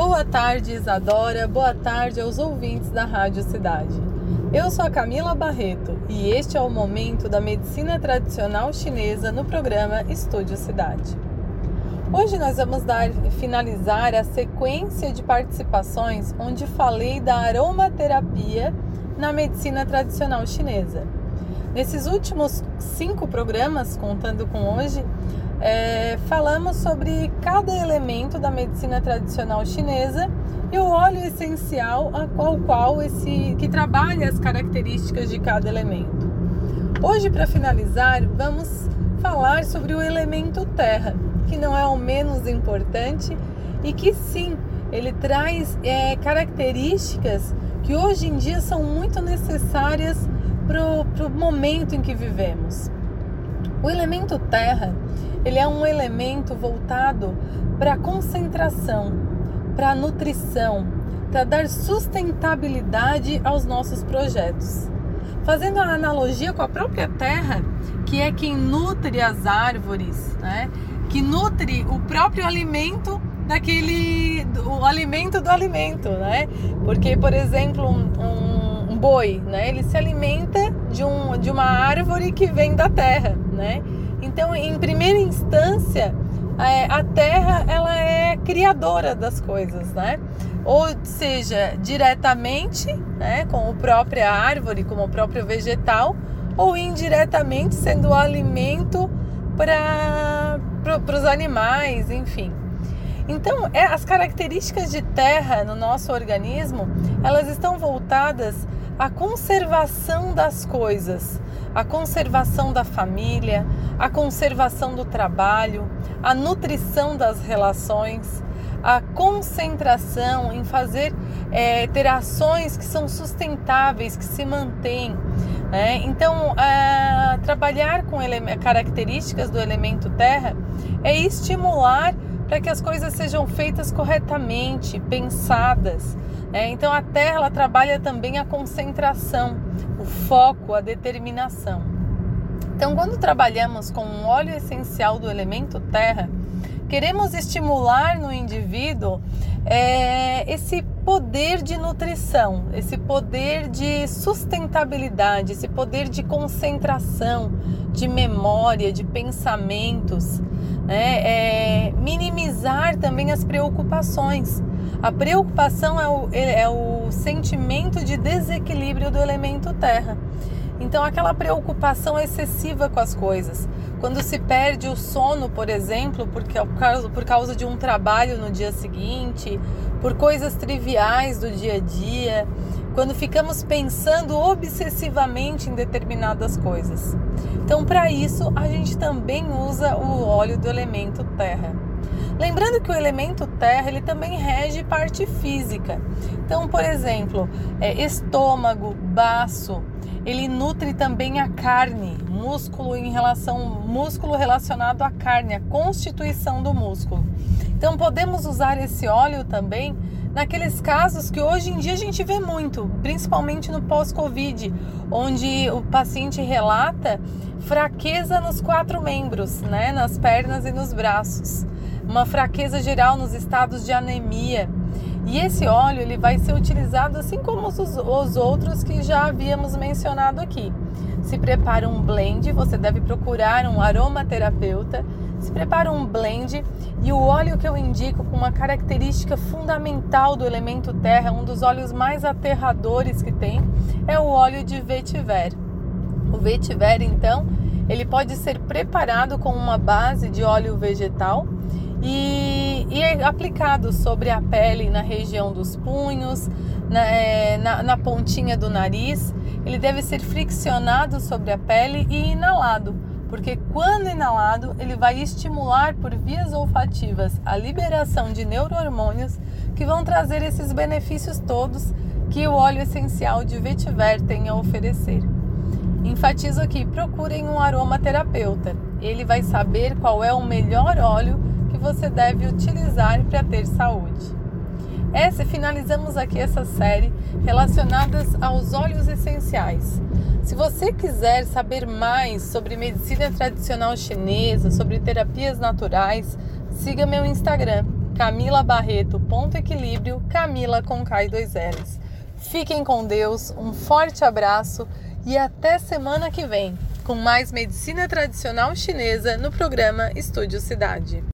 Boa tarde, Isadora. Boa tarde aos ouvintes da Rádio Cidade. Eu sou a Camila Barreto e este é o momento da medicina tradicional chinesa no programa Estúdio Cidade. Hoje nós vamos dar, finalizar a sequência de participações onde falei da aromaterapia na medicina tradicional chinesa. Nesses últimos cinco programas, contando com hoje, é, falamos sobre cada elemento da medicina tradicional chinesa e o óleo essencial a qual, qual esse que trabalha as características de cada elemento. Hoje, para finalizar, vamos falar sobre o elemento terra que não é o menos importante e que sim, ele traz é, características que hoje em dia são muito necessárias para o momento em que vivemos. O elemento terra, ele é um elemento voltado para concentração, para nutrição, para dar sustentabilidade aos nossos projetos. Fazendo a analogia com a própria terra, que é quem nutre as árvores, né? que nutre o próprio alimento daquele o alimento do alimento, né? Porque, por exemplo, um, um, boi, né? Ele se alimenta de, um, de uma árvore que vem da terra, né? Então, em primeira instância, é, a terra ela é criadora das coisas, né? Ou seja, diretamente, né, com a própria árvore, como o próprio vegetal, ou indiretamente sendo alimento para os animais, enfim. Então, é, as características de terra no nosso organismo, elas estão voltadas à conservação das coisas, à conservação da família, à conservação do trabalho, à nutrição das relações, à concentração em fazer é, ter ações que são sustentáveis, que se mantêm. Né? Então, trabalhar com características do elemento terra é estimular para que as coisas sejam feitas corretamente, pensadas. Né? Então, a terra ela trabalha também a concentração, o foco, a determinação. Então, quando trabalhamos com um óleo essencial do elemento terra, queremos estimular no indivíduo é, esse poder de nutrição, esse poder de sustentabilidade, esse poder de concentração, de memória, de pensamentos, né? É, minimizar também as preocupações. A preocupação é o, é o sentimento de desequilíbrio do elemento terra. Então, aquela preocupação excessiva com as coisas. Quando se perde o sono, por exemplo, porque, por causa de um trabalho no dia seguinte, por coisas triviais do dia a dia, quando ficamos pensando obsessivamente em determinadas coisas. Então, para isso, a gente também usa o óleo do elemento terra. Lembrando que o elemento terra ele também rege parte física. Então, por exemplo, é, estômago, baço, ele nutre também a carne, músculo em relação músculo relacionado à carne, a constituição do músculo. Então podemos usar esse óleo também naqueles casos que hoje em dia a gente vê muito, principalmente no pós-Covid, onde o paciente relata fraqueza nos quatro membros, né, nas pernas e nos braços uma fraqueza geral nos estados de anemia. E esse óleo ele vai ser utilizado assim como os, os outros que já havíamos mencionado aqui. Se prepara um blend, você deve procurar um aromaterapeuta. Se prepara um blend e o óleo que eu indico com uma característica fundamental do elemento terra, um dos óleos mais aterradores que tem, é o óleo de vetiver. O vetiver, então, ele pode ser preparado com uma base de óleo vegetal e, e é aplicado sobre a pele na região dos punhos, na, é, na, na pontinha do nariz. Ele deve ser friccionado sobre a pele e inalado, porque quando inalado, ele vai estimular por vias olfativas a liberação de neurohormônios que vão trazer esses benefícios todos que o óleo essencial de vetiver tem a oferecer. Enfatizo aqui, procurem um aromaterapeuta. Ele vai saber qual é o melhor óleo que você deve utilizar para ter saúde. Essa finalizamos aqui essa série relacionadas aos óleos essenciais. Se você quiser saber mais sobre medicina tradicional chinesa, sobre terapias naturais, siga meu Instagram, Camila Barreto, ponto equilíbrio, Camila com e dois L's. Fiquem com Deus, um forte abraço e até semana que vem com mais medicina tradicional chinesa no programa Estúdio Cidade.